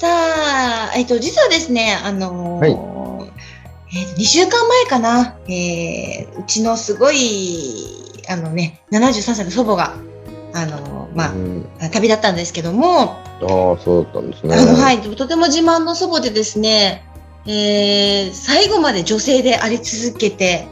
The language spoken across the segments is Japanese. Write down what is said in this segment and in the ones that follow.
さあえっと実はですねあのーはい。えー、2週間前かな、えー、うちのすごい、あのね、73歳の祖母が、あの、まあ、うん、旅立ったんですけども、ああ、そうだったんですね。あの、はい、とても自慢の祖母でですね、えー、最後まで女性であり続けて、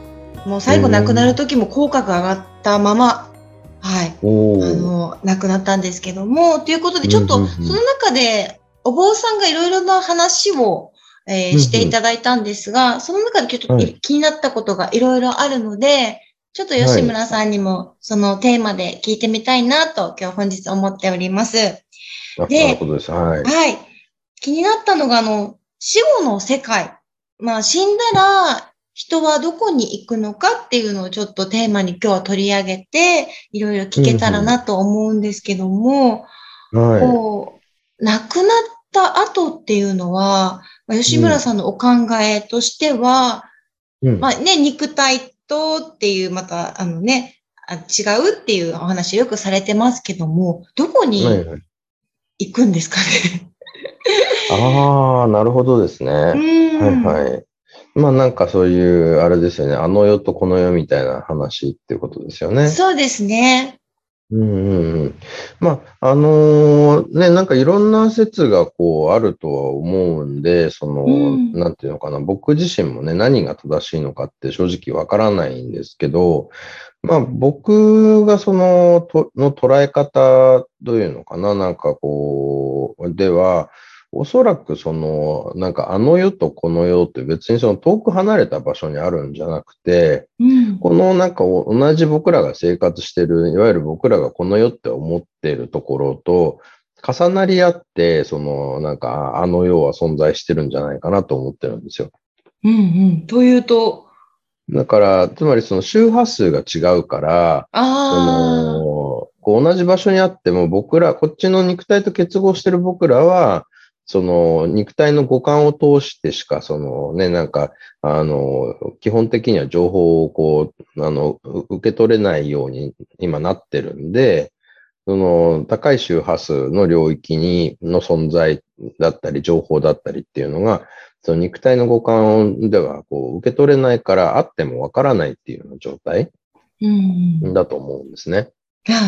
もう最後亡くなる時も口角上がったまま、はい、あの、亡くなったんですけども、ということで、ちょっと、その中で、お坊さんがいろいろな話を、えー、していただいたんですが、その中でちょっと気になったことがいろいろあるので、ちょっと吉村さんにもそのテーマで聞いてみたいなと今日本日思っております。で、はい、はい。気になったのが、あの、死後の世界。まあ、死んだら人はどこに行くのかっていうのをちょっとテーマに今日は取り上げて、いろいろ聞けたらなと思うんですけども、うん。はい、こう、亡くなった後っていうのは、まあ、吉村さんのお考えとしては、うん、まあね、肉体とっていう、また、あのね、あ違うっていうお話よくされてますけども、どこに行くんですかね？ああ、なるほどですね。はいはい。まあなんかそういう、あれですよね。あの世とこの世みたいな話っていうことですよね。そうですね。うんうんうん。まあ、あのーね、なんかいろんな説がこうあるとは思うんで、その、うん、なんていうのかな、僕自身もね、何が正しいのかって正直わからないんですけど、まあ僕がその、との捉え方というのかな、なんかこう、では、おそらくその、なんかあの世とこの世って別にその遠く離れた場所にあるんじゃなくて、うん、このなんか同じ僕らが生活してる、いわゆる僕らがこの世って思っているところと、重なり合って、そのなんかあの世は存在してるんじゃないかなと思ってるんですよ。うんうん。というと？だから、つまりその周波数が違うから、そのこう同じ場所にあっても僕ら、こっちの肉体と結合してる僕らは、その肉体の五感を通してしか、そのね、なんか、あの、基本的には情報をこう、あの、受け取れないように今なってるんで、その高い周波数の領域にの存在だったり、情報だったりっていうのが、その肉体の五感ではこう受け取れないからあってもわからないっていうような状態だと思うんですね。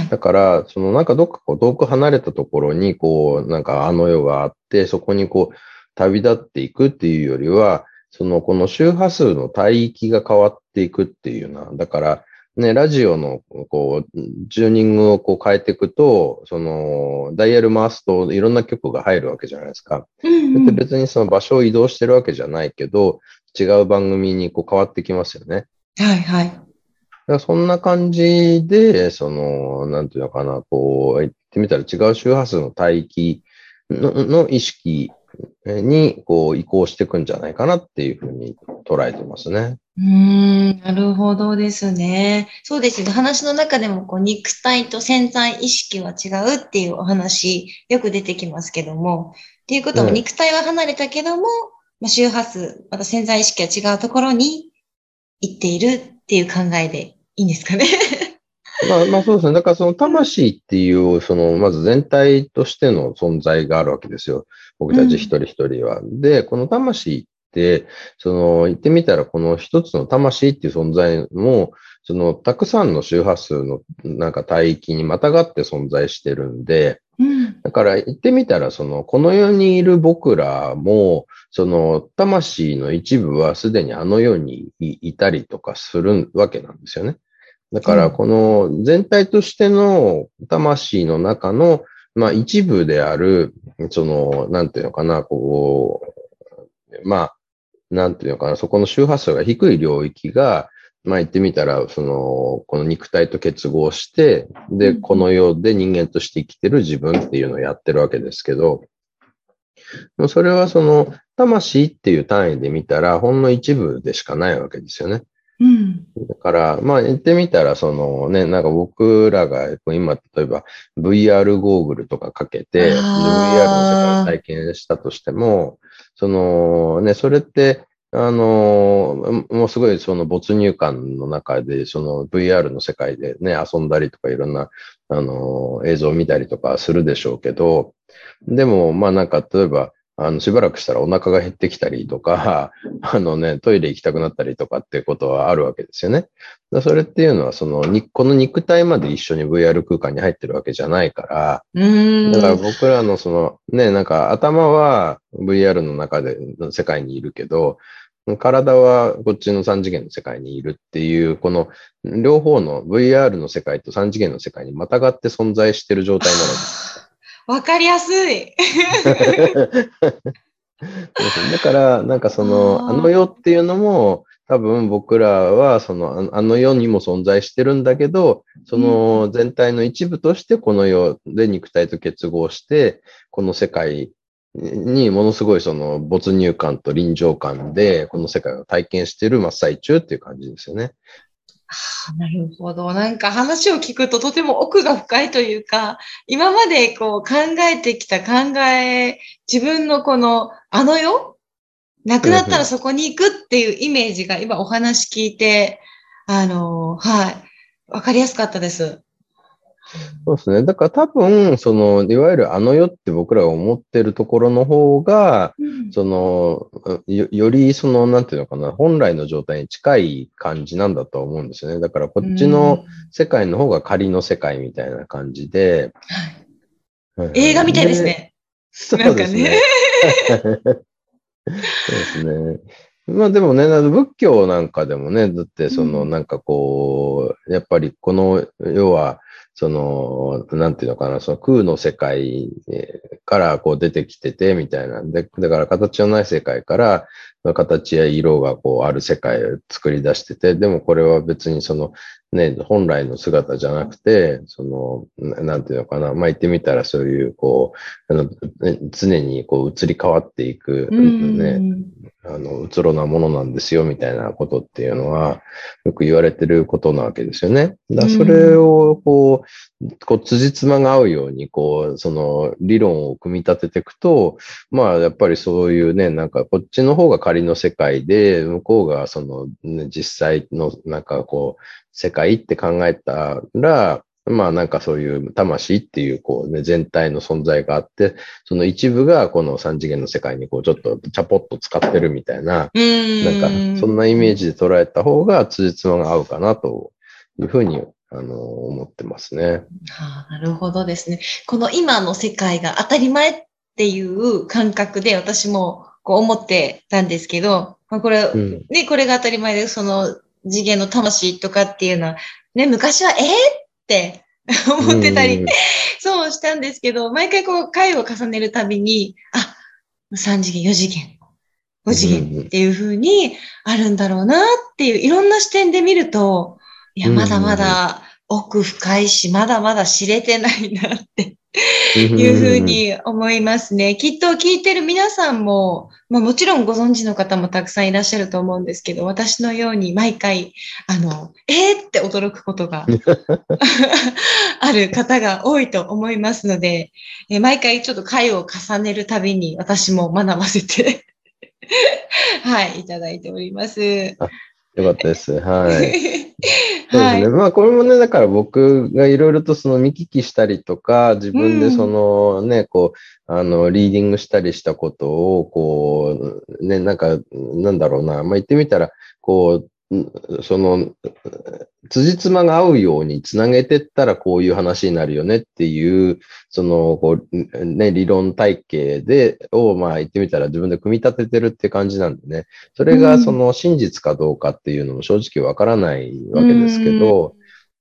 だから、そのなんかどっかこう遠く離れたところに、こう、なんかあの世があって、そこにこう、旅立っていくっていうよりは、そのこの周波数の帯域が変わっていくっていうな、だから、ね、ラジオのこう、チューニングをこう変えていくと、その、ダイヤル回すといろんな曲が入るわけじゃないですか。うんうん、別にその場所を移動してるわけじゃないけど、違う番組にこう変わってきますよね。はいはい。そんな感じで、その、なんていうのかな、こう、言ってみたら違う周波数の帯域のの意識にこう移行していくんじゃないかなっていうふうに捉えてますね。うん、なるほどですね。そうですね。話の中でもこう肉体と潜在意識は違うっていうお話よく出てきますけども。っていうことは肉体は離れたけども、まあ、周波数、また潜在意識は違うところに行っているっていう考えでいいんですかね。まあ、まあそうですね。だからその魂っていう、その、まず全体としての存在があるわけですよ。僕たち一人一人は。うん、で、この魂って、その、言ってみたら、この一つの魂っていう存在も、その、たくさんの周波数の、なんか帯域にまたがって存在してるんで、うん、だから言ってみたら、その、この世にいる僕らも、その、魂の一部はすでにあの世にいたりとかするわけなんですよね。だから、この全体としての魂の中の、まあ一部である、その、なんていうのかな、こう、まあ、なんていうのかな、そこの周波数が低い領域が、まあ言ってみたら、その、この肉体と結合して、で、この世で人間として生きてる自分っていうのをやってるわけですけど、それはその、魂っていう単位で見たら、ほんの一部でしかないわけですよね。うん。だから、まあ言ってみたら、そのね、なんか僕らが今、例えば VR ゴーグルとかかけて、VR の世界を体験したとしても、そのね、それって、あのもうすごいその没入感の中で、その VR の世界でね、遊んだりとかいろんな、あの映像を見たりとかするでしょうけど、でも、まあなんか、例えば、あの、しばらくしたらお腹が減ってきたりとか、あのね、トイレ行きたくなったりとかっていうことはあるわけですよね。それっていうのは、その、この肉体まで一緒に VR 空間に入ってるわけじゃないから、だから僕らのその、ね、なんか頭は VR の中で、の世界にいるけど、体はこっちの3次元の世界にいるっていう、この両方の VR の世界と3次元の世界にまたがって存在している状態なのです。わかりやすい。だから、なんかその、あの世っていうのも、多分僕らは、その、あの世にも存在してるんだけど、その全体の一部としてこの世で肉体と結合して、この世界にものすごいその没入感と臨場感で、この世界を体験している真っ最中っていう感じですよね。あなるほど。なんか話を聞くととても奥が深いというか、今までこう考えてきた考え、自分のこのあの世亡くなったらそこに行くっていうイメージが今お話聞いて、あの、はい。わかりやすかったです。そうですね。だから多分、その、いわゆるあの世って僕らが思ってるところの方が、うん、そのよ、よりその、なんていうのかな、本来の状態に近い感じなんだと思うんですよね。だからこっちの世界の方が仮の世界みたいな感じで。はい、映画みたいですね。そうですね。そうですね。まあでもね、仏教なんかでもね、だってそのなんかこう、やっぱりこの世はその、なんていうのかな、その空の世界からこう出てきてて、みたいな。で、だから形のない世界から、形や色がこうある世界を作り出してて、でもこれは別にそのね、本来の姿じゃなくて、その、なんていうのかな、まあ、言ってみたらそういう、こう、あの常にこう移り変わっていく、ね、あの、うつろなものなんですよ、みたいなことっていうのは、よく言われてることなわけですよね。だそれを、こう、こう、辻褄が合うように、こう、その、理論を組み立てていくと、まあ、やっぱりそういうね、なんか、こっちの方が仮の世界で、向こうが、その、ね、実際の、なんかこう、世界って考えたら、まあなんかそういう魂っていうこうね、全体の存在があって、その一部がこの三次元の世界にこうちょっとチャポッと使ってるみたいな、なんかそんなイメージで捉えた方が通じつまが合うかなというふうにあの、思ってますね。はあ、なるほどですね。この今の世界が当たり前っていう感覚で私もこう思ってたんですけど、まあ、これ、うん、ね、これが当たり前で、その次元の魂とかっていうのは、ね、昔は、えー、って 思ってたり、そうしたんですけど、毎回こう、回を重ねるたびに、あ、3次元、4次元、5次元っていう風にあるんだろうなっていう、いろんな視点で見ると、いや、まだまだ奥深いし、まだまだ知れてないなっていうふうに思いますね。きっと聞いてる皆さんも、まあ、もちろんご存知の方もたくさんいらっしゃると思うんですけど、私のように毎回、あの、えー、って驚くことが ある方が多いと思いますので、え毎回ちょっと回を重ねるたびに私も学ばせて はい、いただいております。よかったです。はい。そうですね。まあ、これもね、だから僕がいろいろとその見聞きしたりとか、自分でそのね、うん、こう、あの、リーディングしたりしたことを、こう、ね、なんか、なんだろうな、まあ、言ってみたら、こう、その、辻褄が合うようにつなげてったらこういう話になるよねっていう、その、こう、ね、理論体系で、を、まあ言ってみたら自分で組み立ててるって感じなんでね、それがその真実かどうかっていうのも正直わからないわけですけど、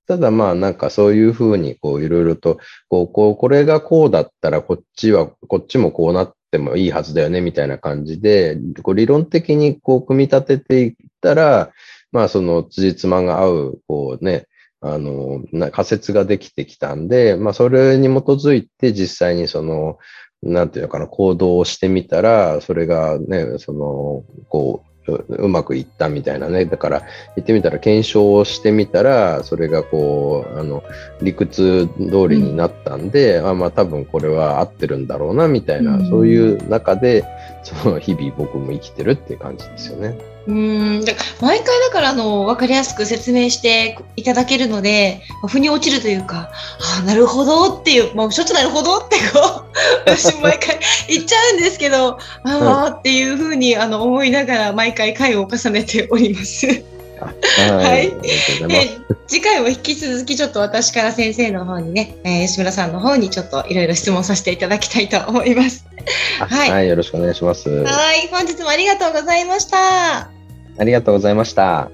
ただまあなんかそういうふうにこういろいろと、こう、こう、これがこうだったらこっちは、こっちもこうなってもいいはずだよねみたいな感じで、こう理論的にこう組み立てていったら、まあその辻褄が合う、こうね、あの、仮説ができてきたんで、まあそれに基づいて実際にその、なんていうのかな、行動をしてみたら、それがね、その、こう、うまくいったみたいなね。だから、言ってみたら、検証をしてみたら、それがこう、あの、理屈通りになったんで、うん、あまあ多分これは合ってるんだろうな、みたいな、うん、そういう中で、その日々僕も生きてるっていう感じですよね。うん毎回だからあの分かりやすく説明していただけるので腑に落ちるというかああなるほどっていうもうしょっちゅうなるほどってこう 私毎回言っちゃうんですけどああっていうふうにあの思いながら毎回回を重ねております。はい。え次回も引き続きちょっと私から先生の方にね、えー、吉村さんの方にちょっといろいろ質問させていただきたいと思います。はい、はい、よろしくお願いします。はい、本日もありがとうございました。ありがとうございました。